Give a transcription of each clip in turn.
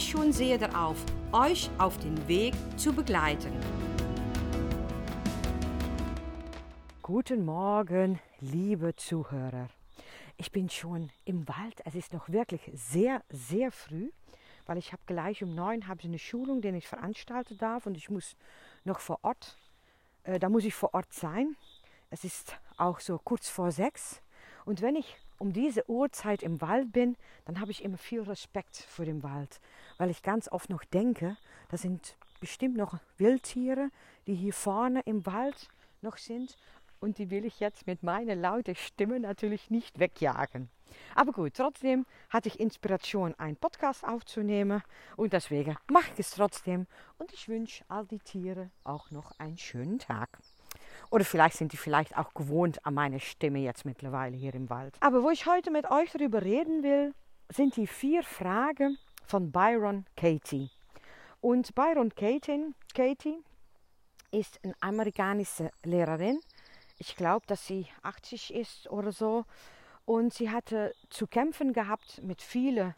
schon sehr darauf, euch auf den Weg zu begleiten. Guten Morgen, liebe Zuhörer. Ich bin schon im Wald. Es ist noch wirklich sehr, sehr früh, weil ich habe gleich um neun habe eine Schulung, die ich veranstalten darf und ich muss noch vor Ort äh, da muss ich vor Ort sein. Es ist auch so kurz vor sechs. Und wenn ich um diese Uhrzeit im Wald bin, dann habe ich immer viel Respekt vor dem Wald, weil ich ganz oft noch denke, da sind bestimmt noch Wildtiere, die hier vorne im Wald noch sind und die will ich jetzt mit meiner lauten Stimme natürlich nicht wegjagen. Aber gut, trotzdem hatte ich Inspiration, einen Podcast aufzunehmen und deswegen mache ich es trotzdem und ich wünsche all die Tiere auch noch einen schönen Tag. Oder vielleicht sind die vielleicht auch gewohnt an meine Stimme jetzt mittlerweile hier im Wald. Aber wo ich heute mit euch darüber reden will, sind die vier Fragen von Byron Katie. Und Byron Katie, Katie ist eine amerikanische Lehrerin. Ich glaube, dass sie 80 ist oder so. Und sie hatte zu kämpfen gehabt mit vielen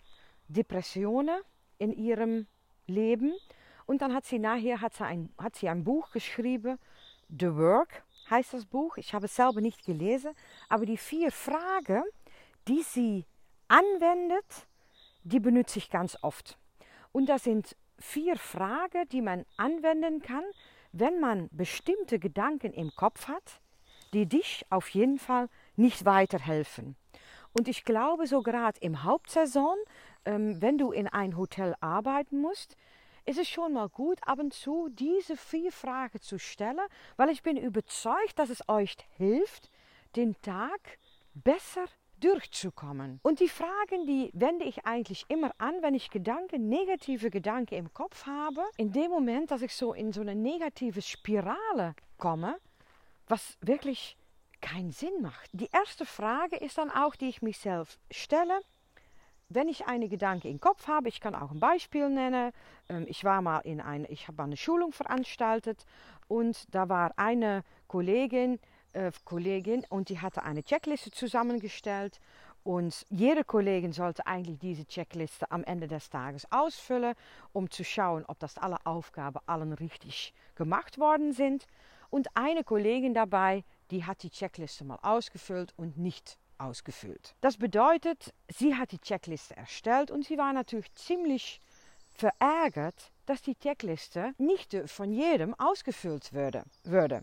Depressionen in ihrem Leben. Und dann hat sie nachher hat sie ein, hat sie ein Buch geschrieben, The Work heißt das Buch. Ich habe es selber nicht gelesen, aber die vier Fragen, die sie anwendet, die benutze ich ganz oft. Und das sind vier Fragen, die man anwenden kann, wenn man bestimmte Gedanken im Kopf hat, die dich auf jeden Fall nicht weiterhelfen. Und ich glaube, so gerade im Hauptsaison, ähm, wenn du in ein Hotel arbeiten musst, ist es schon mal gut, ab und zu diese vier Fragen zu stellen, weil ich bin überzeugt, dass es euch hilft, den Tag besser durchzukommen. Und die Fragen, die wende ich eigentlich immer an, wenn ich Gedanken, negative Gedanken im Kopf habe. In dem Moment, dass ich so in so eine negative Spirale komme, was wirklich keinen Sinn macht. Die erste Frage ist dann auch, die ich mich selbst stelle. Wenn ich eine Gedanke im Kopf habe, ich kann auch ein Beispiel nennen. Ähm, ich war mal in eine, ich habe eine Schulung veranstaltet und da war eine Kollegin, äh, Kollegin und die hatte eine Checkliste zusammengestellt und jede Kollegin sollte eigentlich diese Checkliste am Ende des Tages ausfüllen, um zu schauen, ob das alle Aufgaben allen richtig gemacht worden sind. Und eine Kollegin dabei, die hat die Checkliste mal ausgefüllt und nicht ausgefüllt. Das bedeutet, sie hat die Checkliste erstellt und sie war natürlich ziemlich verärgert, dass die Checkliste nicht von jedem ausgefüllt würde. würde.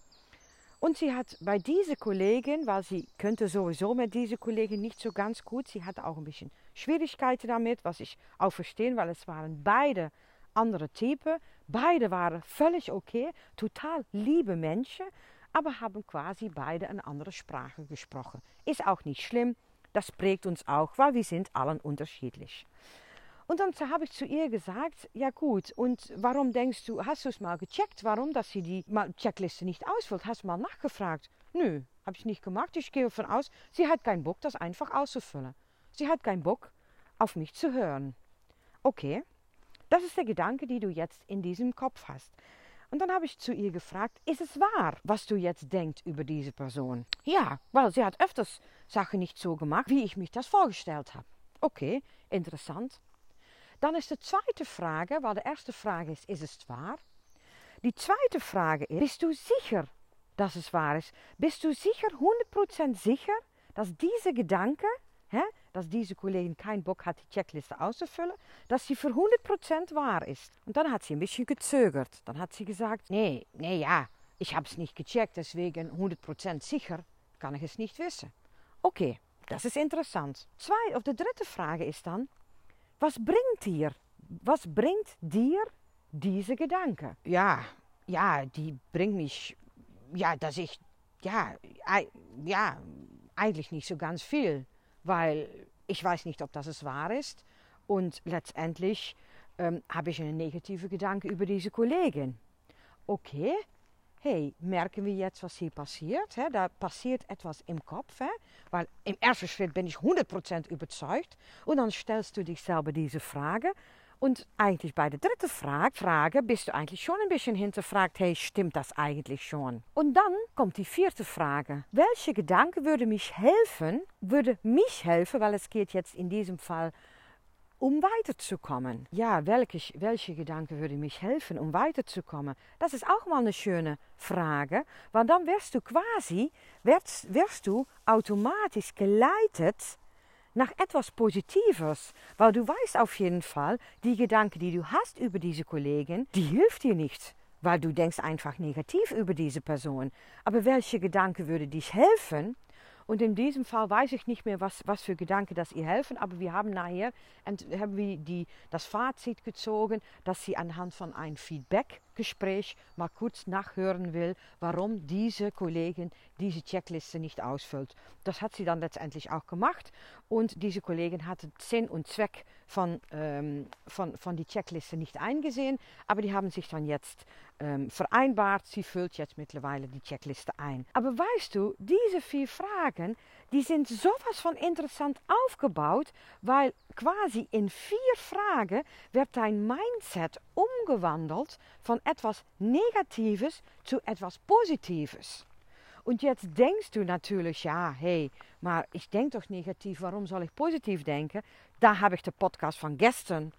Und sie hat bei dieser Kollegin, weil sie könnte sowieso mit dieser Kollegin nicht so ganz gut, sie hatte auch ein bisschen Schwierigkeiten damit, was ich auch verstehe, weil es waren beide andere Typen. Beide waren völlig okay, total liebe Menschen, aber haben quasi beide eine andere Sprache gesprochen. Ist auch nicht schlimm, das prägt uns auch, weil wir sind allen unterschiedlich. Und dann habe ich zu ihr gesagt, ja gut, und warum denkst du, hast du es mal gecheckt, warum, dass sie die Checkliste nicht ausfüllt? Hast du mal nachgefragt? Nö, habe ich nicht gemacht. Ich gehe davon aus, sie hat keinen Bock, das einfach auszufüllen. Sie hat keinen Bock, auf mich zu hören. Okay, das ist der Gedanke, den du jetzt in diesem Kopf hast. Und dann habe ich zu ihr gefragt, ist es wahr, was du jetzt denkst über diese Person? Ja, weil sie hat öfters Sachen nicht so gemacht, wie ich mich das vorgestellt habe. Okay, interessant. Dann ist die zweite Frage, weil die erste Frage ist, ist es wahr? Die zweite Frage ist, bist du sicher, dass es wahr ist? Bist du sicher, 100% sicher, dass diese Gedanke, hè, dass diese Kollegin keinen Bock hat, die Checkliste auszufüllen, dass sie für 100% wahr ist. Und dann hat sie ein bisschen gezögert. Dann hat sie gesagt, nee, nee, ja, ich habe es nicht gecheckt, deswegen 100% sicher kann ich es nicht wissen. Okay, das ist interessant. Zwei, of de dritte Frage ist dann, was bringt dir, was bringt dir diese Gedanke? Ja, ja, die bringt mich, ja, dass ich, ja, ja, eigentlich nicht so ganz viel weil ich weiß nicht, ob das es wahr ist. Und letztendlich ähm, habe ich einen negativen Gedanke über diese Kollegin. Okay, hey, merken wir jetzt, was hier passiert? Hè? Da passiert etwas im Kopf, hè? weil im ersten Schritt bin ich 100% überzeugt und dann stellst du dich selber diese Frage und eigentlich bei der dritten Frage, Frage bist du eigentlich schon ein bisschen hinterfragt, hey, stimmt das eigentlich schon? Und dann kommt die vierte Frage. Welche Gedanke würde mich helfen, würde mich helfen, weil es geht jetzt in diesem Fall um weiterzukommen. Ja, welche, welche Gedanke würde mich helfen, um weiterzukommen? Das ist auch mal eine schöne Frage, weil dann wirst du quasi, wirst, wirst du automatisch geleitet nach etwas Positives, weil du weißt auf jeden Fall, die Gedanke, die du hast über diese Kollegin, die hilft dir nicht, weil du denkst einfach negativ über diese Person. Aber welche Gedanke würde dich helfen, und in diesem Fall weiß ich nicht mehr, was, was für Gedanken das ihr helfen, aber wir haben nachher haben wir die, das Fazit gezogen, dass sie anhand von einem Feedback-Gespräch mal kurz nachhören will, warum diese Kollegin diese Checkliste nicht ausfüllt. Das hat sie dann letztendlich auch gemacht und diese Kollegin hatte Sinn und Zweck von, ähm, von, von die Checkliste nicht eingesehen, aber die haben sich dann jetzt ähm, vereinbart. Sie füllt jetzt mittlerweile die Checkliste ein. Aber weißt du, diese vier Fragen, die sind sowas von interessant aufgebaut, weil quasi in vier Fragen wird dein Mindset umgewandelt von etwas Negatives zu etwas Positives. Und jetzt denkst du natürlich, ja, hey, maar ich denke doch negativ, warum soll ich positiv denken? Da habe ich den Podcast von gestern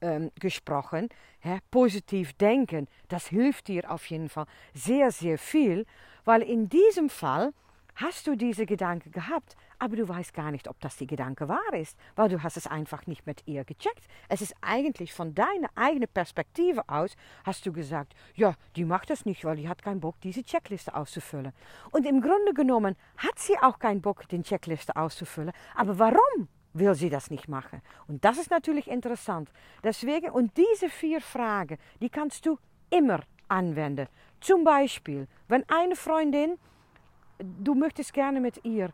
ähm, gesprochen. Hè, positiv denken, das hilft dir auf jeden Fall sehr, sehr viel, weil in diesem Fall hast du diese Gedanke gehabt, aber du weißt gar nicht, ob das die Gedanke wahr ist, weil du hast es einfach nicht mit ihr gecheckt. Es ist eigentlich von deiner eigenen Perspektive aus, hast du gesagt, ja, die macht das nicht, weil die hat keinen Bock, diese Checkliste auszufüllen. Und im Grunde genommen hat sie auch keinen Bock, den Checkliste auszufüllen. Aber warum? will sie das nicht machen. Und das ist natürlich interessant. Deswegen, und diese vier Fragen, die kannst du immer anwenden. Zum Beispiel, wenn eine Freundin du möchtest gerne mit ihr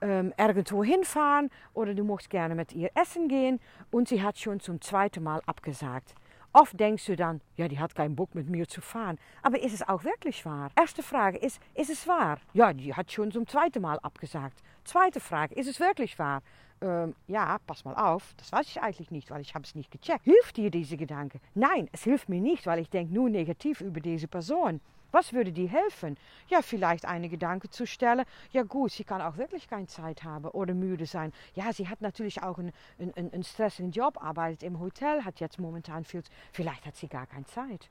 ähm, irgendwo hinfahren oder du möchtest gerne mit ihr essen gehen und sie hat schon zum zweiten Mal abgesagt. Oft denkst du dann, ja, die hat keinen Bock mit mir zu fahren. Aber ist es auch wirklich wahr? Erste Frage ist, ist es wahr? Ja, die hat schon zum zweiten Mal abgesagt. Zweite Frage, ist es wirklich wahr? Ähm, ja, pass mal auf, das weiß ich eigentlich nicht, weil ich habe es nicht gecheckt. Hilft dir diese Gedanke? Nein, es hilft mir nicht, weil ich denke nur negativ über diese Person. Was würde dir helfen? Ja, vielleicht eine Gedanke zu stellen. Ja gut, sie kann auch wirklich keine Zeit haben oder müde sein. Ja, sie hat natürlich auch einen, einen, einen stressigen Job, arbeitet im Hotel, hat jetzt momentan viel. Vielleicht hat sie gar keine Zeit.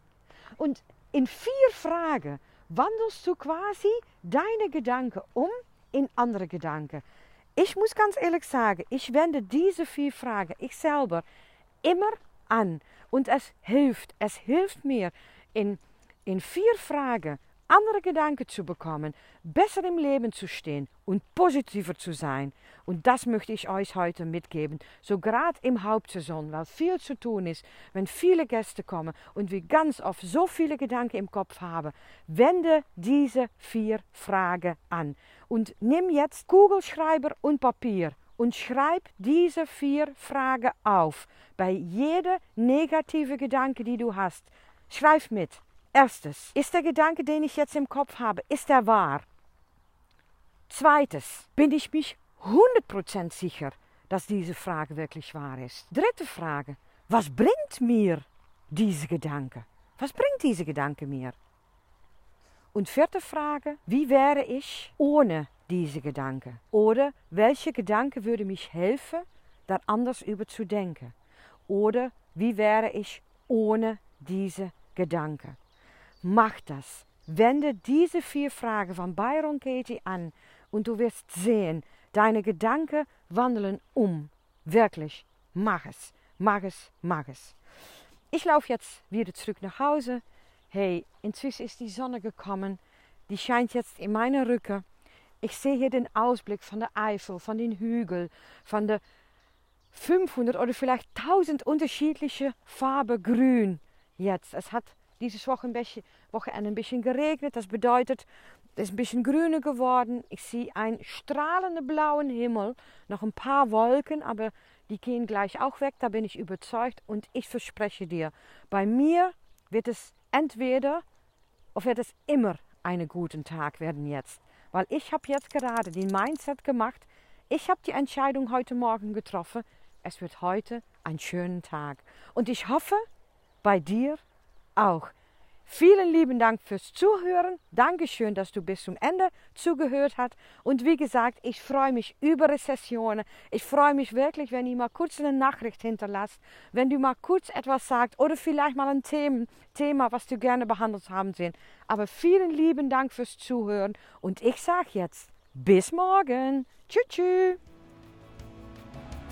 Und in vier Fragen wandelst du quasi deine Gedanken um in andere Gedanken. Ich muss ganz ehrlich sagen, ich wende diese vier Fragen, ich selber, immer an. Und es hilft, es hilft mir in in vier Fragen andere Gedanken zu bekommen, besser im Leben zu stehen und positiver zu sein. Und das möchte ich euch heute mitgeben, so gerade im Hauptsaison, weil viel zu tun ist, wenn viele Gäste kommen und wir ganz oft so viele Gedanken im Kopf haben. Wende diese vier Fragen an und nimm jetzt Kugelschreiber und Papier und schreib diese vier Fragen auf. Bei jeder negative Gedanke, die du hast, schreib mit. Erstes, ist der Gedanke, den ich jetzt im Kopf habe, ist er wahr? Zweites, bin ich mich 100% sicher, dass diese Frage wirklich wahr ist? Dritte Frage, was bringt mir diese Gedanke? Was bringt diese Gedanke mir? Und vierte Frage, wie wäre ich ohne diese Gedanke? Oder welche Gedanke würde mich helfen, da anders über zu denken? Oder wie wäre ich ohne diese Gedanke? Mach das. Wende diese vier Fragen von Byron Katie an und du wirst sehen, deine Gedanken wandeln um. Wirklich, mach es, mach es, mach es. Ich laufe jetzt wieder zurück nach Hause. Hey, inzwischen ist die Sonne gekommen. Die scheint jetzt in meine Rücken. Ich sehe hier den Ausblick von der Eifel, von den Hügeln, von der 500 oder vielleicht 1000 unterschiedliche Farben grün. Jetzt, es hat dieses Wochenende ein bisschen geregnet. Das bedeutet, es ist ein bisschen grüner geworden. Ich sehe einen strahlenden blauen Himmel, noch ein paar Wolken, aber die gehen gleich auch weg, da bin ich überzeugt. Und ich verspreche dir, bei mir wird es entweder oder wird es immer einen guten Tag werden jetzt. Weil ich habe jetzt gerade den Mindset gemacht, ich habe die Entscheidung heute Morgen getroffen, es wird heute ein schöner Tag. Und ich hoffe, bei dir auch. Vielen lieben Dank fürs Zuhören. Dankeschön, dass du bis zum Ende zugehört hast. Und wie gesagt, ich freue mich über Rezessionen. Ich freue mich wirklich, wenn ihr mal kurz eine Nachricht hinterlasst, wenn du mal kurz etwas sagt oder vielleicht mal ein Thema, Thema was du gerne behandelt haben sehen. Aber vielen lieben Dank fürs Zuhören. Und ich sage jetzt bis morgen. Tschüss. tschüss.